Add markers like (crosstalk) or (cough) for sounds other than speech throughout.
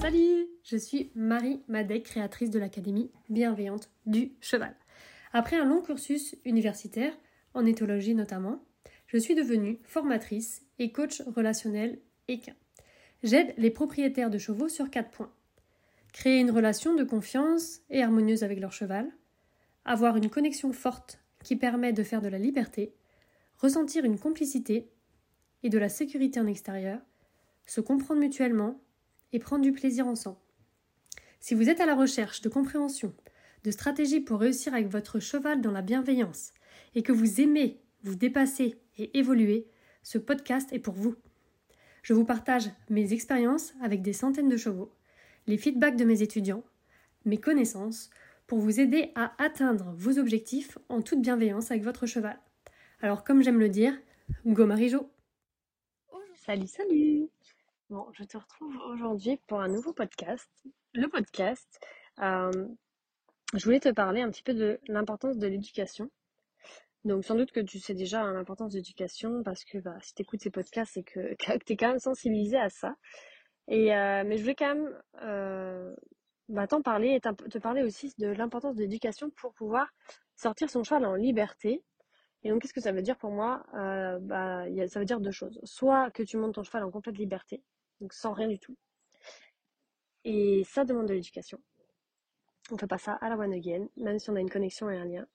Salut, je suis Marie Madec, créatrice de l'Académie bienveillante du cheval. Après un long cursus universitaire, en éthologie notamment, je suis devenue formatrice et coach relationnel équin. J'aide les propriétaires de chevaux sur quatre points. Créer une relation de confiance et harmonieuse avec leur cheval, avoir une connexion forte qui permet de faire de la liberté, ressentir une complicité et de la sécurité en extérieur, se comprendre mutuellement et prendre du plaisir ensemble. Si vous êtes à la recherche de compréhension, de stratégies pour réussir avec votre cheval dans la bienveillance et que vous aimez vous dépasser et évoluer, ce podcast est pour vous. Je vous partage mes expériences avec des centaines de chevaux, les feedbacks de mes étudiants, mes connaissances pour vous aider à atteindre vos objectifs en toute bienveillance avec votre cheval. Alors comme j'aime le dire, go Marijo Salut, salut Bon, je te retrouve aujourd'hui pour un nouveau podcast. Le podcast, euh, je voulais te parler un petit peu de l'importance de l'éducation. Donc sans doute que tu sais déjà l'importance de l'éducation parce que bah, si tu écoutes ces podcasts, c'est que, (laughs) tu es quand même sensibilisé à ça. Euh, mais je voulais quand même euh, bah, t'en parler et te parler aussi de l'importance de l'éducation pour pouvoir sortir son cheval en liberté. Et donc qu'est-ce que ça veut dire pour moi? Euh, bah, Ça veut dire deux choses. Soit que tu montes ton cheval en complète liberté, donc sans rien du tout. Et ça demande de l'éducation. On fait pas ça à la one again, même si on a une connexion et un lien.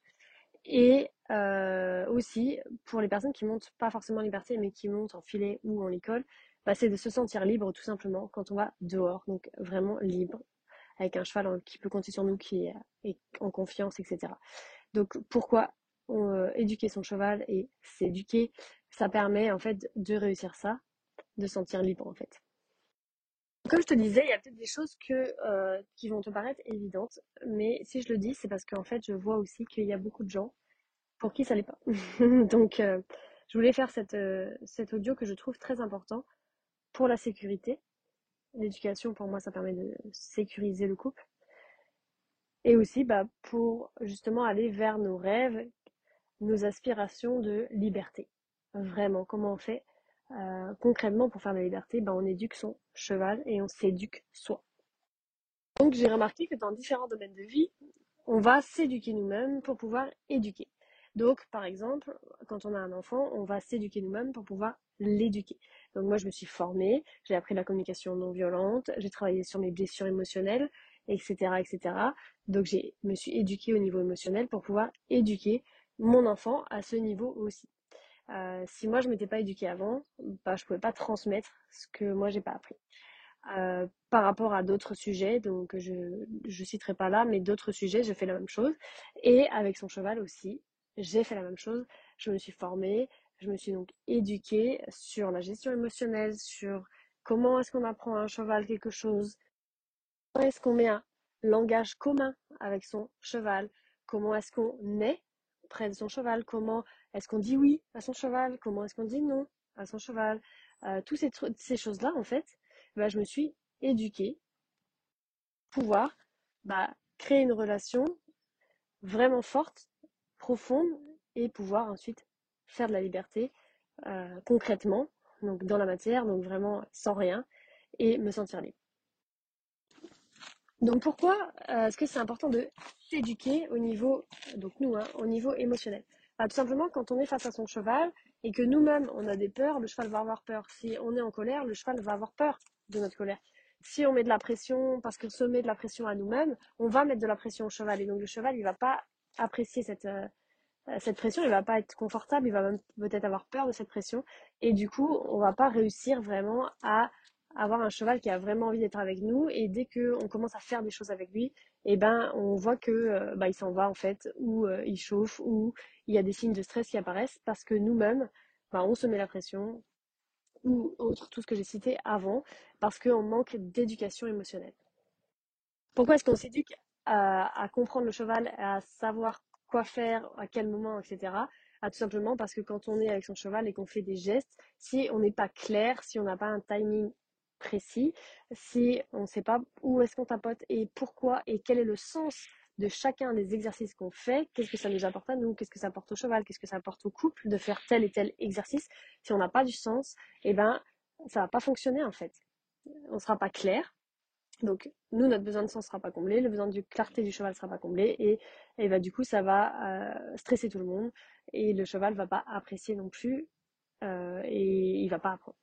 Et euh, aussi, pour les personnes qui montent pas forcément en liberté, mais qui montent en filet ou en école, bah, c'est de se sentir libre tout simplement quand on va dehors, donc vraiment libre, avec un cheval qui peut compter sur nous, qui est, en confiance, etc. Donc pourquoi euh, éduquer son cheval et s'éduquer, ça permet en fait de réussir ça, de se sentir libre en fait. Comme je te disais, il y a peut-être des choses euh, qui vont te paraître évidentes, mais si je le dis, c'est parce qu'en fait, je vois aussi qu'il y a beaucoup de gens pour qui ça l'est pas. (laughs) Donc, euh, je voulais faire euh, cet audio que je trouve très important pour la sécurité. L'éducation, pour moi, ça permet de sécuriser le couple. Et aussi bah, pour justement aller vers nos rêves, nos aspirations de liberté. Vraiment, comment on fait concrètement, pour faire de la liberté, ben, on éduque son cheval et on s'éduque soi. Donc j'ai remarqué que dans différents domaines de vie, on va s'éduquer nous-mêmes pour pouvoir éduquer. Donc par exemple, quand on a un enfant, on va s'éduquer nous-mêmes pour pouvoir l'éduquer. Donc moi je me suis formée, j'ai appris la communication non violente, j'ai travaillé sur mes blessures émotionnelles, etc. etc. Donc je me suis éduquée au niveau émotionnel pour pouvoir éduquer mon enfant à ce niveau aussi. Euh, si moi je m'étais pas éduquée avant, bah, je pouvais pas transmettre ce que moi j'ai pas appris. Euh, par rapport à d'autres sujets, donc je ne citerai pas là, mais d'autres sujets, je fais la même chose. Et avec son cheval aussi, j'ai fait la même chose. Je me suis formée, je me suis donc éduquée sur la gestion émotionnelle, sur comment est-ce qu'on apprend à un cheval quelque chose, comment est-ce qu'on met un langage commun avec son cheval, comment est-ce qu'on est près de son cheval, comment est-ce qu'on dit oui à son cheval, comment est-ce qu'on dit non à son cheval, euh, toutes ces, choses-là, en fait, bah, je me suis éduquée pour pouvoir bah, créer une relation vraiment forte, profonde, et pouvoir ensuite faire de la liberté euh, concrètement, donc dans la matière, donc vraiment sans rien, et me sentir libre. Donc pourquoi euh, est-ce que c'est important de s'éduquer au niveau, donc nous, hein, au niveau émotionnel? Bah, Tout simplement quand on est face à son cheval et que nous-mêmes on a des peurs, le cheval va avoir peur. Si on est en colère, le cheval va avoir peur de notre colère. Si on met de la pression, parce qu'on se met de la pression à nous-mêmes, on va mettre de la pression au cheval et donc le cheval il va pas apprécier cette euh, cette pression, il va pas être confortable, il va même peut-être avoir peur de cette pression et du coup on va pas réussir vraiment à avoir un cheval qui a vraiment envie d'être avec nous et dès qu'on commence à faire des choses avec lui, eh ben on voit que euh, bah, il s'en va en fait ou euh, il chauffe ou il y a des signes de stress qui apparaissent parce que nous-mêmes bah, on se met la pression ou autre tout ce que j'ai cité avant parce qu'on manque d'éducation émotionnelle. Pourquoi est-ce qu'on s'éduque à, à, comprendre le cheval, à savoir quoi faire, à quel moment, etc. Ah, tout simplement parce que quand on est avec son cheval et qu'on fait des gestes, si on n'est pas clair, si on n'a pas un timing précis, si on ne sait pas où est-ce qu'on tapote et pourquoi et quel est le sens de chacun des exercices qu'on fait, qu'est-ce que ça nous apporte à nous, qu'est-ce que ça apporte au cheval, qu'est-ce que ça apporte au couple de faire tel et tel exercice, si on n'a pas du sens, eh ben ça va pas fonctionner en fait. On sera pas clair. Donc nous notre besoin de sens sera pas comblé, le besoin de clarté du cheval sera pas comblé et, et bah, du coup ça va euh, stresser tout le monde et le cheval va pas apprécier non plus euh, et il va pas apprendre.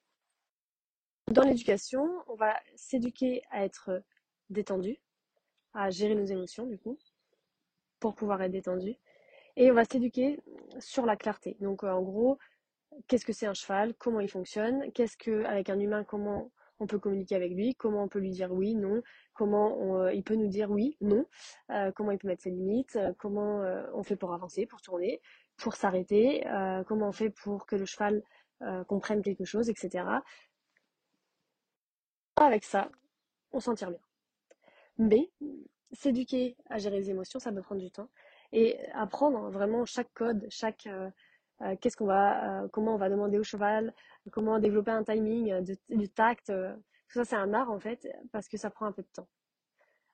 Dans l'éducation, on va s'éduquer à être détendu, à gérer nos émotions du coup, pour pouvoir être détendu. Et on va s'éduquer sur la clarté. Donc euh, en gros, qu'est-ce que c'est un cheval, comment il fonctionne, qu'est-ce que avec un humain, comment on peut communiquer avec lui, comment on peut lui dire oui, non, comment euh, il peut nous dire oui, non, euh, comment il peut mettre ses limites, comment on fait pour avancer, pour tourner, pour s'arrêter, comment on fait pour que le cheval comprenne quelque chose, etc. Avec ça, on s'en tire bien. Mais s'éduquer à gérer les émotions, ça peut prendre du temps. Et apprendre vraiment chaque code, chaque euh, euh, qu'est-ce qu'on va, euh, comment on va demander au cheval, comment développer un timing, du tact. tout ça, c'est un art en fait, parce que ça prend un peu de temps.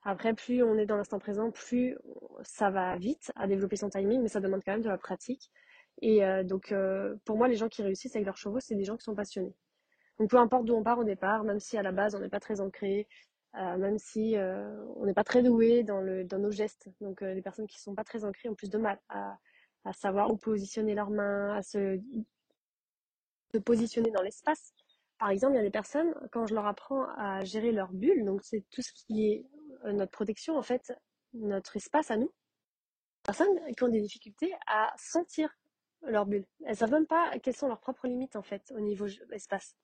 Après, plus on est dans l'instant présent, plus ça va vite à développer son timing, mais ça demande quand même de la pratique. Et donc, pour moi, les gens qui réussissent avec leurs chevaux, c'est des gens qui sont passionnés. Donc, peu importe d'où on part au départ, même si à la base on n'est pas très ancré, euh, même si euh, on n'est pas très doué dans, nos gestes. Donc euh, les personnes qui ne sont pas très ancrées ont plus de mal à, savoir où positionner leurs mains, à se, positionner dans l'espace. Par exemple, il y a des personnes, quand je leur apprends à gérer leur bulle, donc c'est tout ce qui est notre protection, en fait, notre espace à nous, personnes qui ont des difficultés à sentir leur bulle. Elles savent même pas quelles sont leurs propres limites, en fait, au niveau espace.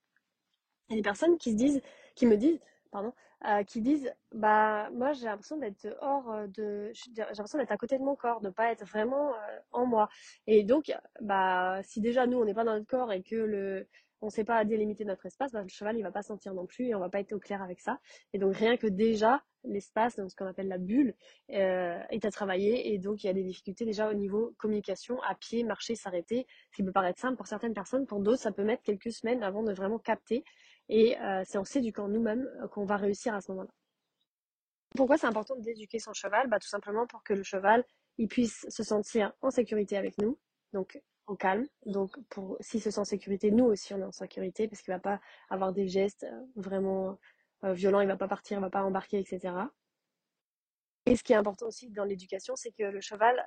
Il y a des personnes qui se disent, qui me disent, pardon, euh, qui disent bah moi j'ai l'impression d'être hors euh, de j'ai l'impression d'être à côté de mon corps de pas être vraiment euh, en moi. Et donc bah si déjà nous on n'est pas dans notre corps et que le on sait pas délimiter notre espace bah, le cheval il va pas sentir non plus et on va pas être au clair avec ça. Et donc rien que déjà l'espace donc ce qu'on appelle la bulle est à travailler. Et donc il y a des difficultés déjà au niveau communication à pied marcher s'arrêter. Ce qui peut paraître simple pour certaines personnes pour d'autres ça peut mettre quelques semaines avant de vraiment capter et euh, c'est en s'éduquant nous-mêmes euh, qu'on va réussir à ce moment-là. Pourquoi c'est important d'éduquer son cheval? Bah, Tout simplement pour que le cheval il puisse se sentir en sécurité avec nous, donc au calme. Donc s'il se sent en sécurité, nous aussi on est en sécurité parce qu'il va pas avoir des gestes euh, vraiment violents, il va pas partir, il va pas embarquer, etc. Et ce qui est important aussi dans l'éducation, c'est que le cheval,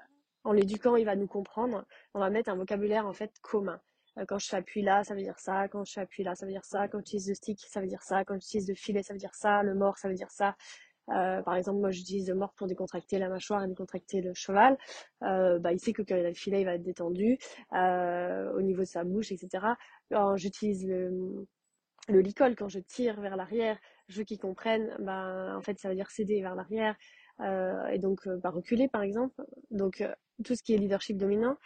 en l'éduquant, il va nous comprendre. On va mettre un vocabulaire en fait commun. Euh, quand je fais appui là, ça veut dire ça. Quand je fais appui là, ça veut dire ça. Quand j'utilise le stick, ça veut dire ça. Quand j'utilise le filet, ça veut dire ça. Le mort, ça veut dire ça. Euh, par exemple, moi j'utilise le mort pour décontracter la mâchoire et décontracter le cheval. Euh, bah, il sait que quand il a le filet, il va être détendu au niveau de sa bouche, etc. Quand j'utilise le, le licol, quand je tire vers l'arrière, je veux qu'ils comprennent, bah, en fait ça veut dire céder vers l'arrière. et donc bah, reculer par exemple. Donc tout ce qui est leadership dominant,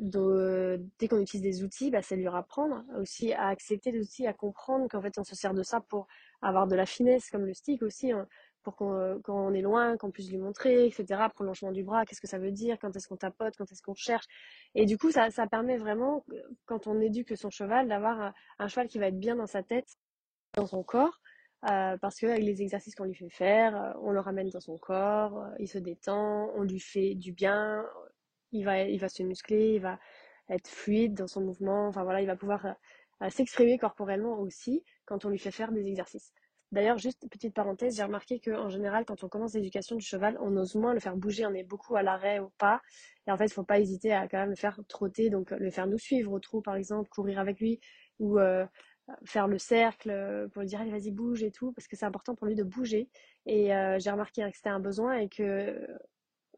dès qu'on utilise des outils, bah, c'est lui apprendre aussi à accepter les outils, à comprendre qu'en fait on se sert de ça pour avoir de la finesse, comme le stick aussi, hein, pour qu'on, quand est loin, qu'on puisse lui montrer, etc. Prolongement du bras, qu'est-ce que ça veut dire, quand est-ce qu'on tapote, quand est-ce qu'on cherche. Et du coup, ça, ça permet vraiment, quand on éduque son cheval, d'avoir un, cheval qui va être bien dans sa tête, dans son corps, euh, parce qu'avec les exercices qu'on lui fait faire, euh, on le ramène dans son corps, euh, il se détend, on lui fait du bien, il va, il va se muscler, il va être fluide dans son mouvement, enfin voilà, il va pouvoir euh, s'exprimer corporellement aussi quand on lui fait faire des exercices. D'ailleurs, juste petite parenthèse, j'ai remarqué qu'en général, quand on commence l'éducation du cheval, on ose moins le faire bouger, on est beaucoup à l'arrêt ou pas. Et en fait, il faut pas hésiter à quand même le faire trotter, donc le faire nous suivre au trou, par exemple, courir avec lui, ou euh, faire le cercle euh, pour lui dire allez vas-y bouge et tout, parce que c'est important pour lui de bouger. Et j'ai remarqué que c'était un besoin et que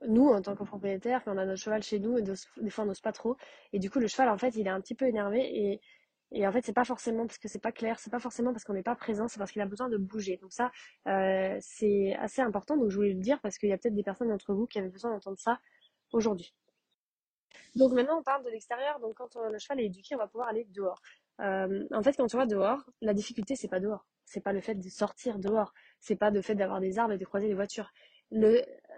nous, en tant que propriétaire, quand on a notre cheval chez nous, des fois on n'ose pas trop. Et du coup, le cheval, en fait, il est un petit peu énervé. Et, et en fait, c'est pas forcément parce que c'est pas clair, c'est pas forcément parce qu'on n'est pas présent, c'est parce qu'il a besoin de bouger. Donc ça, euh, c'est assez important. Donc je voulais le dire parce qu'il y a peut-être des personnes d'entre vous qui avaient besoin d'entendre ça aujourd'hui. Donc maintenant, on parle de l'extérieur. Donc quand le cheval est éduqué, on va pouvoir aller dehors. Euh, en fait, quand tu vas dehors, la difficulté, c'est pas dehors. C'est pas le fait de sortir dehors. C'est pas le fait d'avoir des arbres et de croiser les voitures.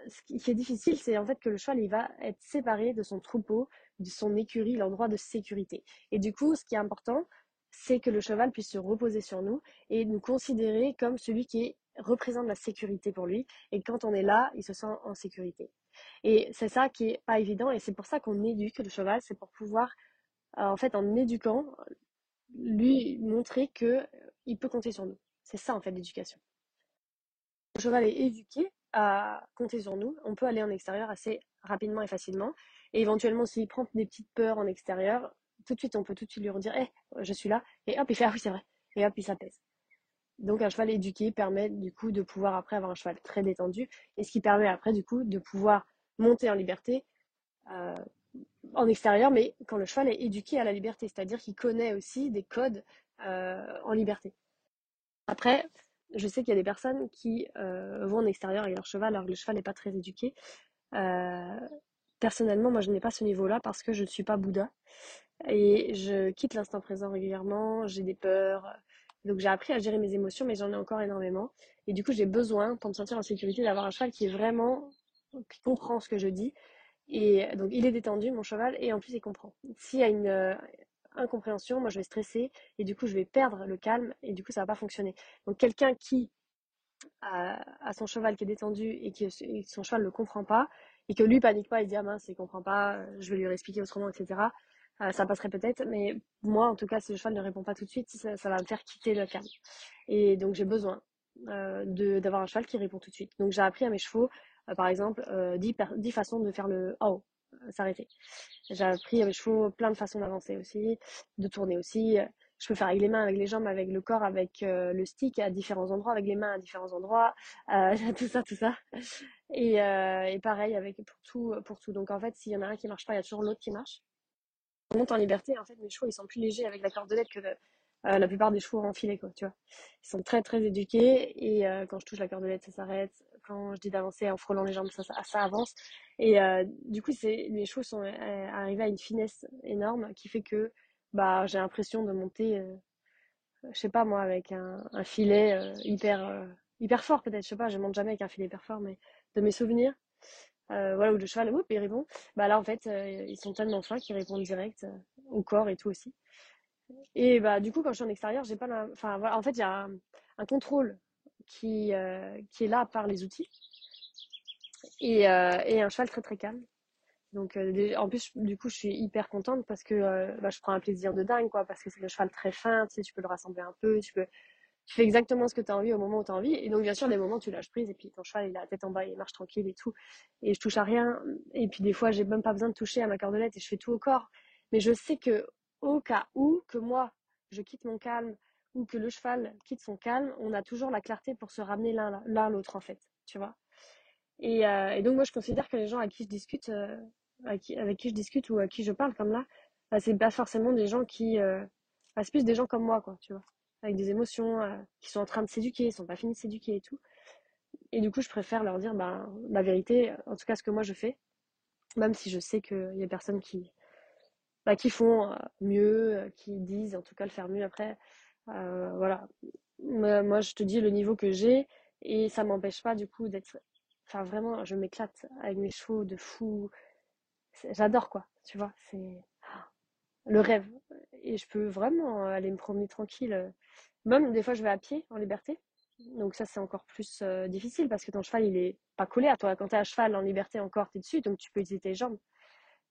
Ce qui est difficile, c'est en fait que le cheval, il va être séparé de son troupeau, de son écurie, l'endroit de sécurité. Et du coup, ce qui est important, c'est que le cheval puisse se reposer sur nous et nous considérer comme celui qui représente la sécurité pour lui. Et quand on est là, il se sent en sécurité. Et c'est ça qui est pas évident et c'est pour ça qu'on éduque le cheval, c'est pour pouvoir, en fait, en éduquant, lui montrer que euh, il peut compter sur nous. C'est ça en fait l'éducation. Le cheval est éduqué à compter sur nous. On peut aller en extérieur assez rapidement et facilement. Et éventuellement, s'il prend des petites peurs en extérieur, tout de suite, on peut tout de suite lui redire, hé, eh, je suis là. Et hop, il fait, ah oui, c'est vrai. Et hop, il s'apaise. Donc, un cheval éduqué permet, du coup, de pouvoir après avoir un cheval très détendu. Et ce qui permet après, du coup, de pouvoir monter en liberté, euh, en extérieur, mais quand le cheval est éduqué à la liberté, c'est-à-dire qu'il connaît aussi des codes euh, en liberté. Après, je sais qu'il y a des personnes qui euh, vont en extérieur avec leur cheval alors que le cheval n'est pas très éduqué. Euh, personnellement, moi, je n'ai pas ce niveau-là parce que je ne suis pas Bouddha et je quitte l'instant présent régulièrement. J'ai des peurs, donc j'ai appris à gérer mes émotions, mais j'en ai encore énormément. Et du coup, j'ai besoin, pour me sentir en sécurité, d'avoir un cheval qui est vraiment qui comprend ce que je dis et donc, il est détendu, mon cheval, et en plus, il comprend. S'il y a une incompréhension, moi, je vais stresser, et du coup, je vais perdre le calme, et du coup, ça va pas fonctionner. Donc, quelqu'un qui a, son cheval qui est détendu et que son cheval ne comprend pas, et que lui panique pas, il dit, ah mince, il comprend pas, je vais lui expliquer autrement, etc. Euh, ça passerait peut-être, mais moi, en tout cas, si le cheval ne répond pas tout de suite, ça, va me faire quitter le calme. Et donc, j'ai besoin euh, d'avoir un cheval qui répond tout de suite. Donc, j'ai appris à mes chevaux euh, par exemple, 10, euh, façons de faire le oh, s'arrêter. J'ai appris à mes chevaux plein de façons d'avancer aussi, de tourner aussi. Je peux faire avec les mains, avec les jambes, avec le corps, avec le stick à différents endroits, avec les mains à différents endroits, (laughs) tout ça, tout ça. Et, et, pareil avec pour tout, pour tout. Donc en fait, s'il y en a un qui marche pas, il y a toujours l'autre qui marche. On monte en liberté. En fait, mes chevaux ils sont plus légers avec la cordelette que la plupart des chevaux en filet, quoi. Tu vois, ils sont très très éduqués et quand je touche la cordelette, ça s'arrête je dis d'avancer en frôlant les jambes, ça, avance. Et euh, du coup, c'est, les choses sont euh, arrivées à une finesse énorme qui fait que bah, j'ai l'impression de monter, euh, je sais pas moi, avec un, filet hyper, fort peut-être, je sais pas, je monte jamais avec un filet hyper fort, mais de mes souvenirs, voilà, où le cheval, oups, il répond. Bah là, en fait, ils sont tellement fins qu'ils répondent direct au corps et tout aussi. Et bah, du coup, quand je suis en extérieur, j'ai pas Enfin, voilà, en fait, il y a un contrôle qui, euh, qui est là par les outils. Et, euh, et, un cheval très très calme. Donc euh, en plus du coup je suis hyper contente parce que bah, je prends un plaisir de dingue quoi parce que c'est le cheval très fin, tu sais tu peux le rassembler un peu, tu peux tu fais exactement ce que tu as envie au moment où tu as envie et donc bien sûr des moments tu lâches prise et puis ton cheval il a la tête en bas, il marche tranquille et tout et je touche à rien et puis des fois j'ai même pas besoin de toucher à ma cordelette et je fais tout au corps mais je sais que au cas où que moi je quitte mon calme ou que le cheval quitte son calme, on a toujours la clarté pour se ramener l'un l'autre en fait, tu vois. Et, euh, et, donc moi je considère que les gens qui je discute, euh, avec, qui, je discute ou à qui je parle comme là, bah, c'est pas forcément des gens qui, euh, bah, c'est plus des gens comme moi quoi, tu vois, avec des émotions, euh, qui sont en train de s'éduquer, ils sont pas finis de s'éduquer et tout. Et du coup je préfère leur dire bah, la vérité, en tout cas ce que moi je fais, même si je sais qu'il y a personnes qui, bah, qui font mieux, qui disent en tout cas le faire mieux après. Euh, voilà. Moi, je te dis le niveau que j'ai et ça m'empêche pas du coup d'être. Enfin, vraiment, je m'éclate avec mes chevaux de fou. J'adore quoi, tu vois. C'est le rêve. Et je peux vraiment aller me promener tranquille. Même des fois, je vais à pied en liberté. Donc ça, c'est encore plus euh, difficile parce que ton cheval, il est pas collé à toi. Quand tu es à cheval en liberté encore, tu es dessus, donc tu peux utiliser tes jambes.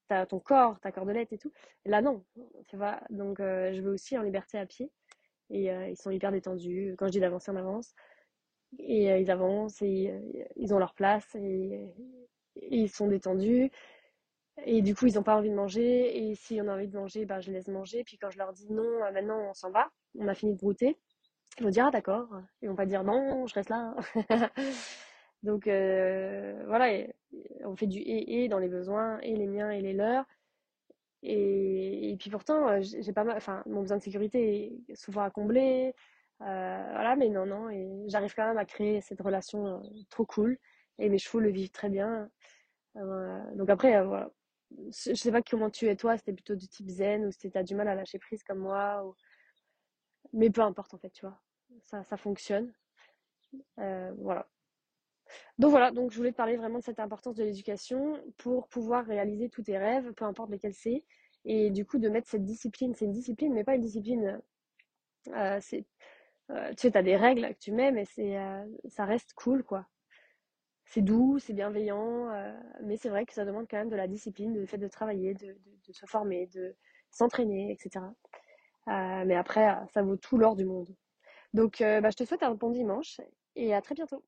As ton corps, ta cordelette et tout. là, non, tu vois. Donc euh, je vais aussi en liberté à pied et euh, ils sont hyper détendus. Quand je dis d'avancer, on avance. Et euh, ils avancent et euh, ils ont leur place et, ils sont détendus. Et du coup, ils n'ont pas envie de manger. Et si on a envie de manger, bah, je les laisse manger. Puis quand je leur dis non, maintenant on s'en va, on a fini de brouter, ils vont dire ah d'accord. Ils vont pas dire non, je reste là. (laughs) Donc voilà, on fait du et et dans les besoins, et les miens et les leurs. Et, puis pourtant, euh, j'ai pas enfin, mon besoin de sécurité est souvent à combler. Euh, voilà, mais non, non, j'arrive quand même à créer cette relation euh, trop cool. Et mes chevaux le vivent très bien. donc après, voilà. Je sais pas comment tu es toi, c'était plutôt du type zen ou si t'as du mal à lâcher prise comme moi. Mais peu importe en fait, tu vois. Ça, ça fonctionne. voilà. Donc voilà, donc je voulais te parler vraiment de cette importance de l'éducation pour pouvoir réaliser tous tes rêves, peu importe lesquels c'est, et du coup de mettre cette discipline, c'est une discipline, mais pas une discipline c'est, tu sais, t'as des règles que tu mets, mais c'est, ça reste cool, quoi. C'est doux, c'est bienveillant, mais c'est vrai que ça demande quand même de la discipline, le fait de travailler, de, de se former, de s'entraîner, etc. mais après, ça vaut tout l'or du monde. Donc, bah, je te souhaite un bon dimanche et à très bientôt.